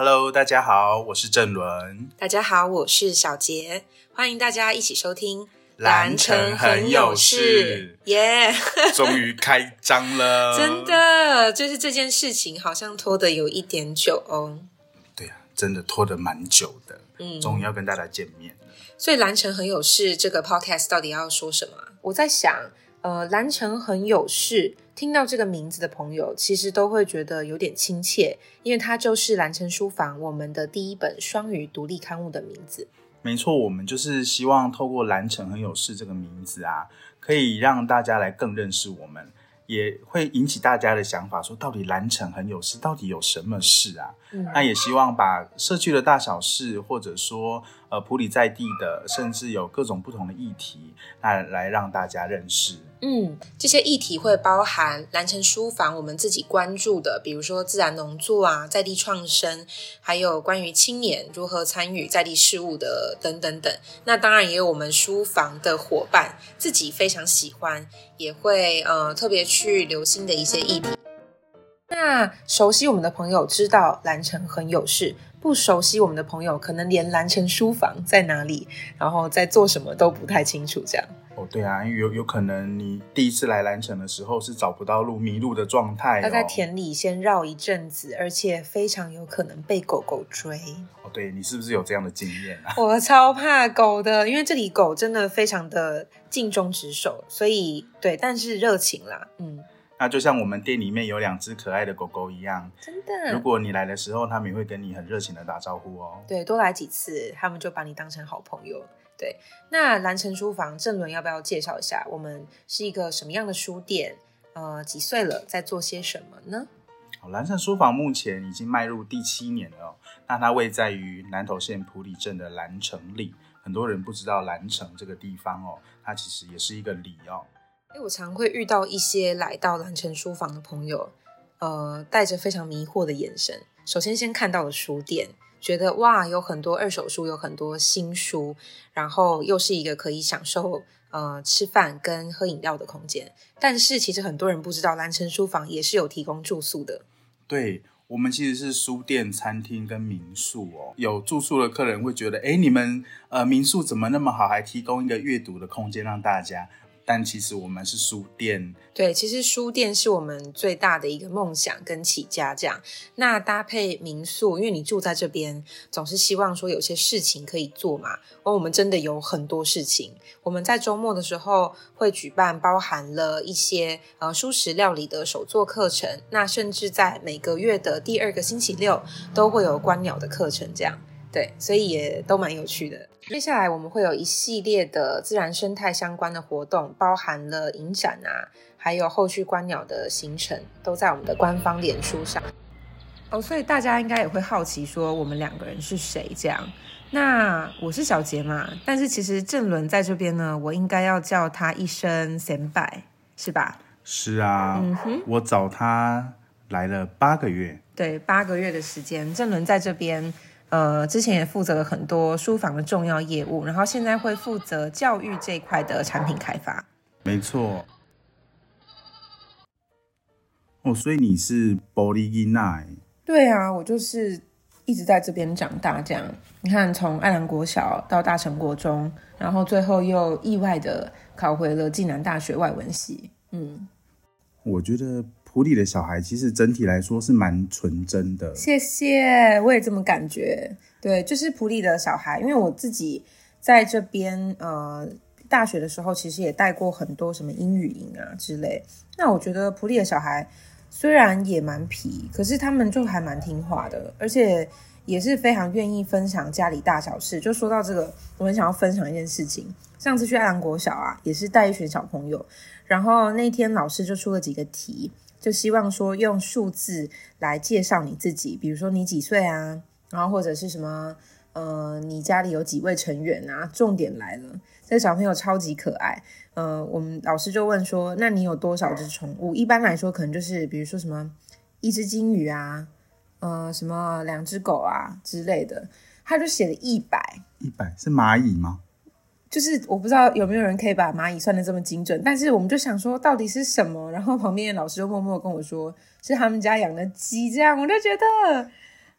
Hello，大家好，我是郑伦。大家好，我是小杰，欢迎大家一起收听《蓝城很有事》，耶！终于开张了，真的，就是这件事情好像拖得有一点久哦。对啊，真的拖得蛮久的，嗯，终于要跟大家见面了。所以《蓝城很有事》这个 Podcast 到底要说什么？我在想，呃，《蓝城很有事》。听到这个名字的朋友，其实都会觉得有点亲切，因为它就是蓝城书房我们的第一本双语独立刊物的名字。没错，我们就是希望透过“蓝城很有事”这个名字啊，可以让大家来更认识我们。也会引起大家的想法，说到底蓝城很有事，到底有什么事啊？那也希望把社区的大小事，或者说呃普里在地的，甚至有各种不同的议题，那来让大家认识。嗯，这些议题会包含蓝城书房我们自己关注的，比如说自然农作啊、在地创生，还有关于青年如何参与在地事务的等等等。那当然也有我们书房的伙伴自己非常喜欢，也会呃特别去留心的一些议题。那熟悉我们的朋友知道蓝城很有事，不熟悉我们的朋友可能连蓝城书房在哪里，然后在做什么都不太清楚，这样。哦，对啊，有有可能你第一次来蓝城的时候是找不到路、迷路的状态，要在田里先绕一阵子，而且非常有可能被狗狗追。哦，对你是不是有这样的经验啊？我超怕狗的，因为这里狗真的非常的尽忠职守，所以对，但是热情啦，嗯。那就像我们店里面有两只可爱的狗狗一样，真的。如果你来的时候，他们也会跟你很热情的打招呼哦。对，多来几次，他们就把你当成好朋友。对，那蓝城书房郑伦要不要介绍一下？我们是一个什么样的书店？呃，几岁了，在做些什么呢？蓝城书房目前已经迈入第七年了。那它位在于南投县埔里镇的蓝城里，很多人不知道蓝城这个地方哦，它其实也是一个里哦。哎，我常会遇到一些来到蓝城书房的朋友，呃，带着非常迷惑的眼神。首先，先看到了书店。觉得哇，有很多二手书，有很多新书，然后又是一个可以享受呃吃饭跟喝饮料的空间。但是其实很多人不知道，蓝城书房也是有提供住宿的。对我们其实是书店、餐厅跟民宿哦。有住宿的客人会觉得，哎，你们呃民宿怎么那么好，还提供一个阅读的空间让大家。但其实我们是书店，对，其实书店是我们最大的一个梦想跟起家这样。那搭配民宿，因为你住在这边，总是希望说有些事情可以做嘛。而我们真的有很多事情，我们在周末的时候会举办包含了一些呃素食料理的手作课程，那甚至在每个月的第二个星期六都会有观鸟的课程这样。对，所以也都蛮有趣的。接下来我们会有一系列的自然生态相关的活动，包含了影展啊，还有后续观鸟的行程，都在我们的官方脸书上。哦，所以大家应该也会好奇说，我们两个人是谁？这样，那我是小杰嘛，但是其实郑伦在这边呢，我应该要叫他一声贤拜，是吧？是啊，嗯我找他来了八个月，对，八个月的时间，郑伦在这边。呃，之前也负责了很多书房的重要业务，然后现在会负责教育这一块的产品开发。没错。哦，所以你是玻璃伊奈？对啊，我就是一直在这边长大，这样。你看，从爱兰国小到大成国中，然后最后又意外的考回了暨南大学外文系。嗯，我觉得。普里的小孩其实整体来说是蛮纯真的。谢谢，我也这么感觉。对，就是普里的小孩，因为我自己在这边呃大学的时候，其实也带过很多什么英语营啊之类。那我觉得普里的小孩虽然也蛮皮，可是他们就还蛮听话的，而且也是非常愿意分享家里大小事。就说到这个，我很想要分享一件事情。上次去爱兰国小啊，也是带一群小朋友，然后那天老师就出了几个题。就希望说用数字来介绍你自己，比如说你几岁啊，然后或者是什么，呃，你家里有几位成员啊？重点来了，这小朋友超级可爱。呃，我们老师就问说，那你有多少只宠物？一般来说，可能就是比如说什么一只金鱼啊，呃，什么两只狗啊之类的。他就写了一百，一百是蚂蚁吗？就是我不知道有没有人可以把蚂蚁算的这么精准，但是我们就想说到底是什么，然后旁边的老师就默默跟我说是他们家养的鸡，这样我就觉得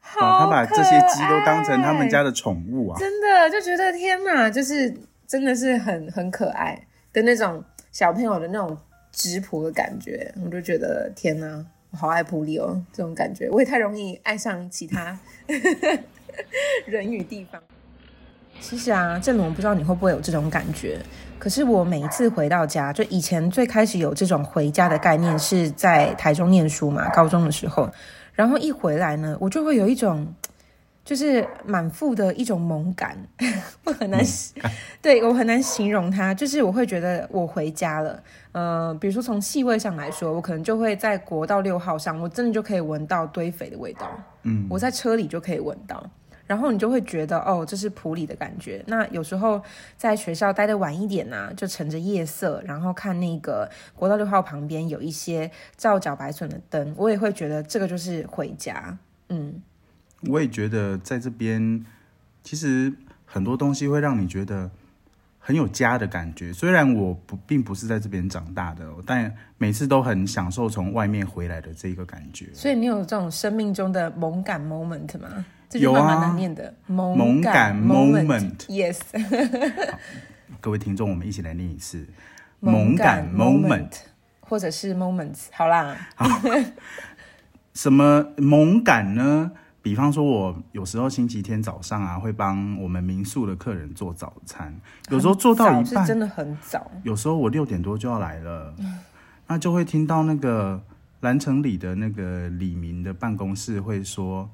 好。他把这些鸡都当成他们家的宠物啊！真的就觉得天哪，就是真的是很很可爱的那种小朋友的那种质朴的感觉，我就觉得天哪，我好爱普利哦，这种感觉我也太容易爱上其他 人与地方。其实啊，正龙，我不知道你会不会有这种感觉，可是我每一次回到家，就以前最开始有这种回家的概念是在台中念书嘛，高中的时候。然后一回来呢，我就会有一种，就是满腹的一种萌感，我很难，对我很难形容它。就是我会觉得我回家了，呃，比如说从气味上来说，我可能就会在国道六号上，我真的就可以闻到堆肥的味道。嗯，我在车里就可以闻到，然后你就会觉得哦，这是普里的感觉。那有时候在学校待的晚一点呢，就乘着夜色，然后看那个国道六号旁边有一些照脚白笋的灯，我也会觉得这个就是回家。嗯，我也觉得在这边，其实很多东西会让你觉得很有家的感觉。虽然我不并不是在这边长大的，但每次都很享受从外面回来的这个感觉。所以你有这种生命中的猛感 moment 吗？有啊，蛮难念的。萌感 moment，yes。各位听众，我们一起来念一次。萌感 moment，或者是 moments。好啦。好什么萌感呢？比方说，我有时候星期天早上啊，会帮我们民宿的客人做早餐。有时候做到一半，真的很早。有时候我六点多就要来了，那就会听到那个蓝城里的那个李明的办公室会说。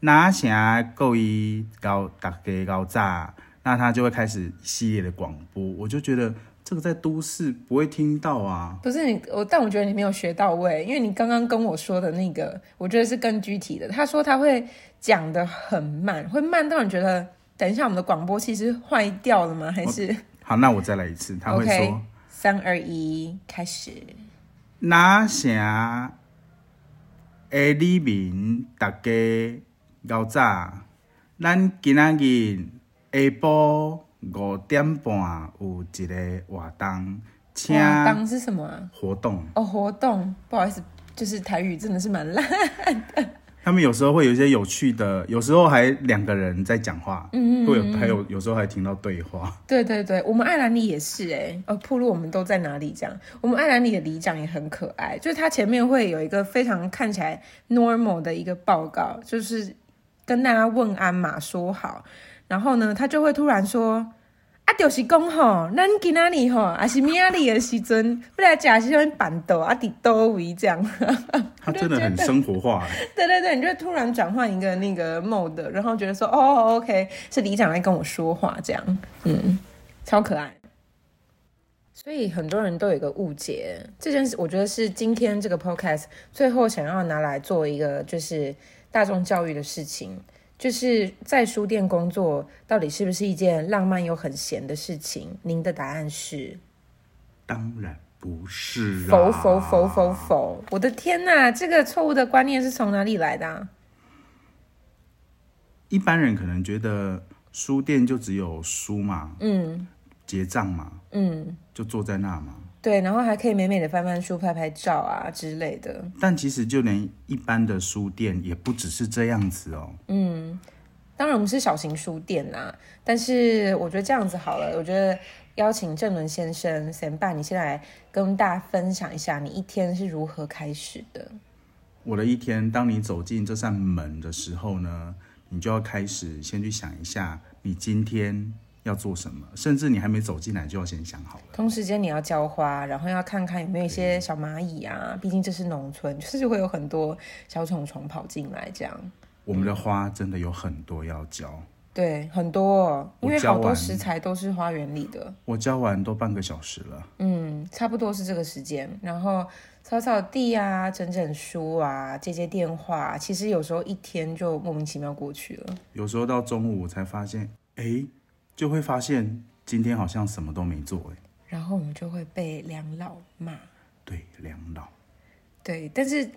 拿下够一高大给高炸，那他就会开始一系列的广播。我就觉得这个在都市不会听到啊。不是你我，但我觉得你没有学到位，因为你刚刚跟我说的那个，我觉得是更具体的。他说他会讲的很慢，会慢到你觉得等一下我们的广播其实坏掉了吗？还是好？那我再来一次。他会说三二一，开始。拿下诶，里面大家。较早，咱今仔日下晡五点半有一个活动，请活动是什么？活动哦，活动，不好意思，就是台语真的是蛮烂的。他们有时候会有一些有趣的，有时候还两个人在讲话，嗯嗯，会有还有有时候还听到对话。对对对，我们爱兰里也是哎，哦，铺路我们都在哪里讲？我们爱兰里的里长也很可爱，就是他前面会有一个非常看起来 normal 的一个报告，就是。跟大家问安嘛，说好，然后呢，他就会突然说：“啊，就是讲吼，咱今仔日吼，还是明仔日的时阵，不来假是用板豆啊，底多维这样。”他真的很生活化。对对对，你就突然转换一个那个 mode，然后觉得说：“哦，OK，是李长来跟我说话，这样，嗯，超可爱。”所以很多人都有一个误解，这件事我觉得是今天这个 podcast 最后想要拿来做一个就是。大众教育的事情，就是在书店工作，到底是不是一件浪漫又很闲的事情？您的答案是？当然不是。啊否否否否否！我的天哪，这个错误的观念是从哪里来的？一般人可能觉得书店就只有书嘛，嗯，结账嘛，嗯，就坐在那嘛。对，然后还可以美美的翻翻书、拍拍照啊之类的。但其实就连一般的书店也不只是这样子哦。嗯，当然我们是小型书店呐，但是我觉得这样子好了。我觉得邀请郑伦先生、先办，你先来跟大家分享一下你一天是如何开始的。我的一天，当你走进这扇门的时候呢，你就要开始先去想一下，你今天。要做什么？甚至你还没走进来，就要先想好了。同时间你要浇花，然后要看看有没有一些小蚂蚁啊。毕竟这是农村，就是会有很多小虫虫跑进来。这样，我们的花真的有很多要浇。对，很多、哦，因为好多食材都是花园里的。我浇完都半个小时了。嗯，差不多是这个时间。然后扫扫地啊，整整书啊，接接电话，其实有时候一天就莫名其妙过去了。有时候到中午才发现，哎，就会发现今天好像什么都没做，哎，然后我们就会被两老骂。对，两老。对，但是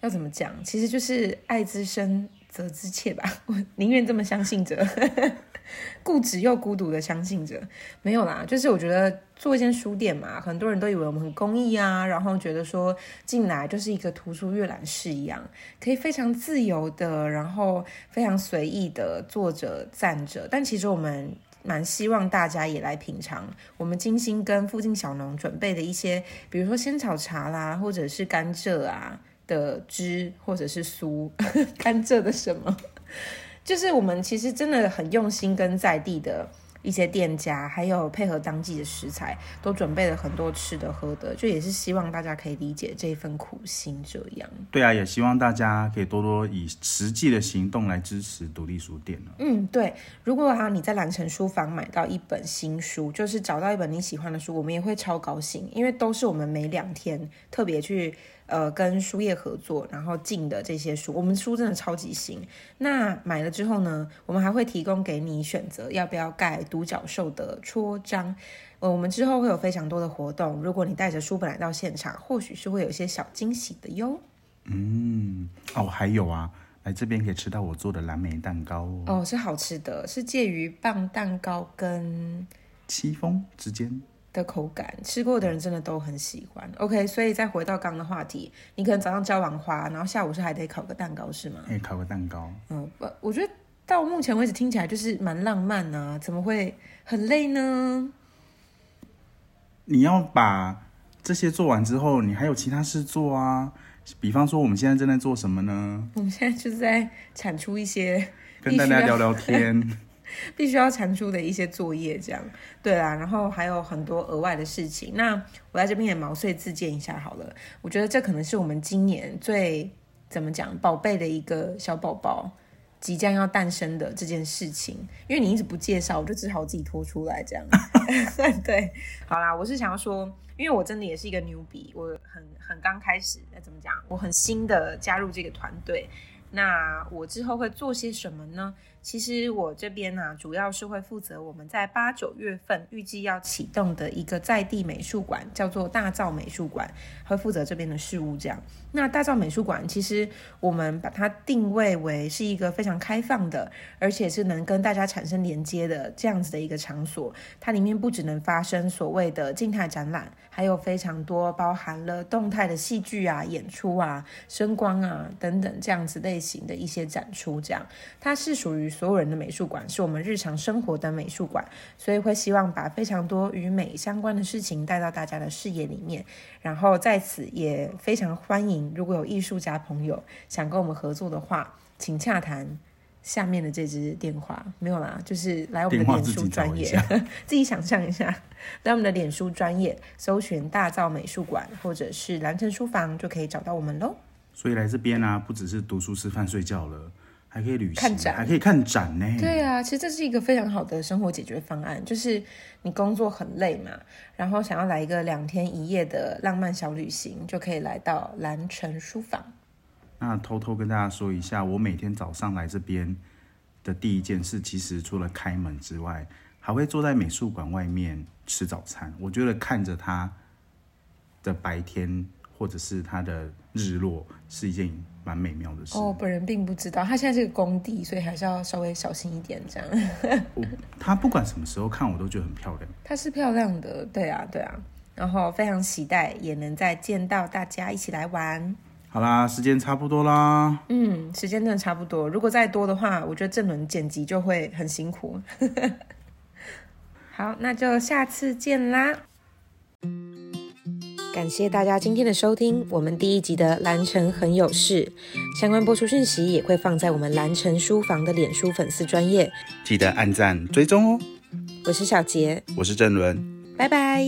要怎么讲？其实就是爱之深责之切吧。我 宁愿这么相信着，固执又孤独的相信着。没有啦，就是我觉得做一间书店嘛，很多人都以为我们很公益啊，然后觉得说进来就是一个图书阅览室一样，可以非常自由的，然后非常随意的坐着站着。但其实我们蛮希望大家也来品尝我们精心跟附近小农准备的一些，比如说仙草茶啦，或者是甘蔗啊的汁，或者是酥，甘蔗的什么，就是我们其实真的很用心跟在地的。一些店家还有配合当季的食材，都准备了很多吃的喝的，就也是希望大家可以理解这一份苦心。这样，对啊，也希望大家可以多多以实际的行动来支持独立书店了。嗯，对。如果啊你在蓝城书房买到一本新书，就是找到一本你喜欢的书，我们也会超高兴，因为都是我们每两天特别去呃跟书业合作，然后进的这些书，我们书真的超级新。那买了之后呢，我们还会提供给你选择要不要盖独角兽的戳章。呃，我们之后会有非常多的活动，如果你带着书本来到现场，或许是会有一些小惊喜的哟。嗯，哦，还有啊，来这边可以吃到我做的蓝莓蛋糕哦，哦，是好吃的，是介于棒蛋糕跟戚风之间。的口感，吃过的人真的都很喜欢。OK，所以再回到刚刚的话题，你可能早上浇完花，然后下午是还得烤个蛋糕，是吗？哎，烤个蛋糕，嗯，不，我觉得到目前为止听起来就是蛮浪漫啊，怎么会很累呢？你要把这些做完之后，你还有其他事做啊。比方说，我们现在正在做什么呢？我们现在就是在产出一些跟大家聊聊天。必须要产出的一些作业，这样对啦，然后还有很多额外的事情。那我在这边也毛遂自荐一下好了。我觉得这可能是我们今年最怎么讲宝贝的一个小宝宝即将要诞生的这件事情。因为你一直不介绍，我就只好自己拖出来这样。对，好啦，我是想要说，因为我真的也是一个牛逼，我很很刚开始，那怎么讲？我很新的加入这个团队。那我之后会做些什么呢？其实我这边呢、主要是会负责我们在八九月份预计要启动的一个在地美术馆，叫做大造美术馆，会负责这边的事务。这样，那大造美术馆其实我们把它定位为是一个非常开放的，而且是能跟大家产生连接的这样子的一个场所。它里面不只能发生所谓的静态展览，还有非常多包含了动态的戏剧啊、演出啊、声光啊等等这样子类型的一些展出。这样，它是属于所有人的美术馆，是我们日常生活的美术馆，所以会希望把非常多与美相关的事情带到大家的视野里面。然后在此也非常欢迎，如果有艺术家朋友想跟我们合作的话，请洽谈下面的这支电话。没有啦，就是来我们的脸书专业 自己想象一下，来我们的脸书专业搜寻大造美术馆或者是蓝城书房，就可以找到我们喽。所以来这边呢、不只是读书、吃饭、睡觉了，还可以旅行，看展还可以看展呢。对啊，其实这是一个非常好的生活解决方案，就是你工作很累嘛，然后想要来一个两天一夜的浪漫小旅行，就可以来到蓝城书房。那偷偷跟大家说一下，我每天早上来这边的第一件事，其实除了开门之外，还会坐在美术馆外面吃早餐。我觉得看着它的白天或者是它的日落，是一件蛮美妙的事。哦，本人并不知道，它现在是个工地，所以还是要稍微小心一点这样。我它不管什么时候看，我都觉得很漂亮。它是漂亮的，对啊，对啊。然后非常期待也能再见到大家一起来玩。好啦，时间差不多啦，嗯，时间真的差不多，如果再多的话，我觉得这轮剪辑就会很辛苦。好，那就下次见啦。感谢大家今天的收听，我们第一集的蓝城很有事，相关播出讯息也会放在我们蓝城书房的脸书粉丝专业。记得按赞追踪哦。我是小杰，我是郑伦。拜拜。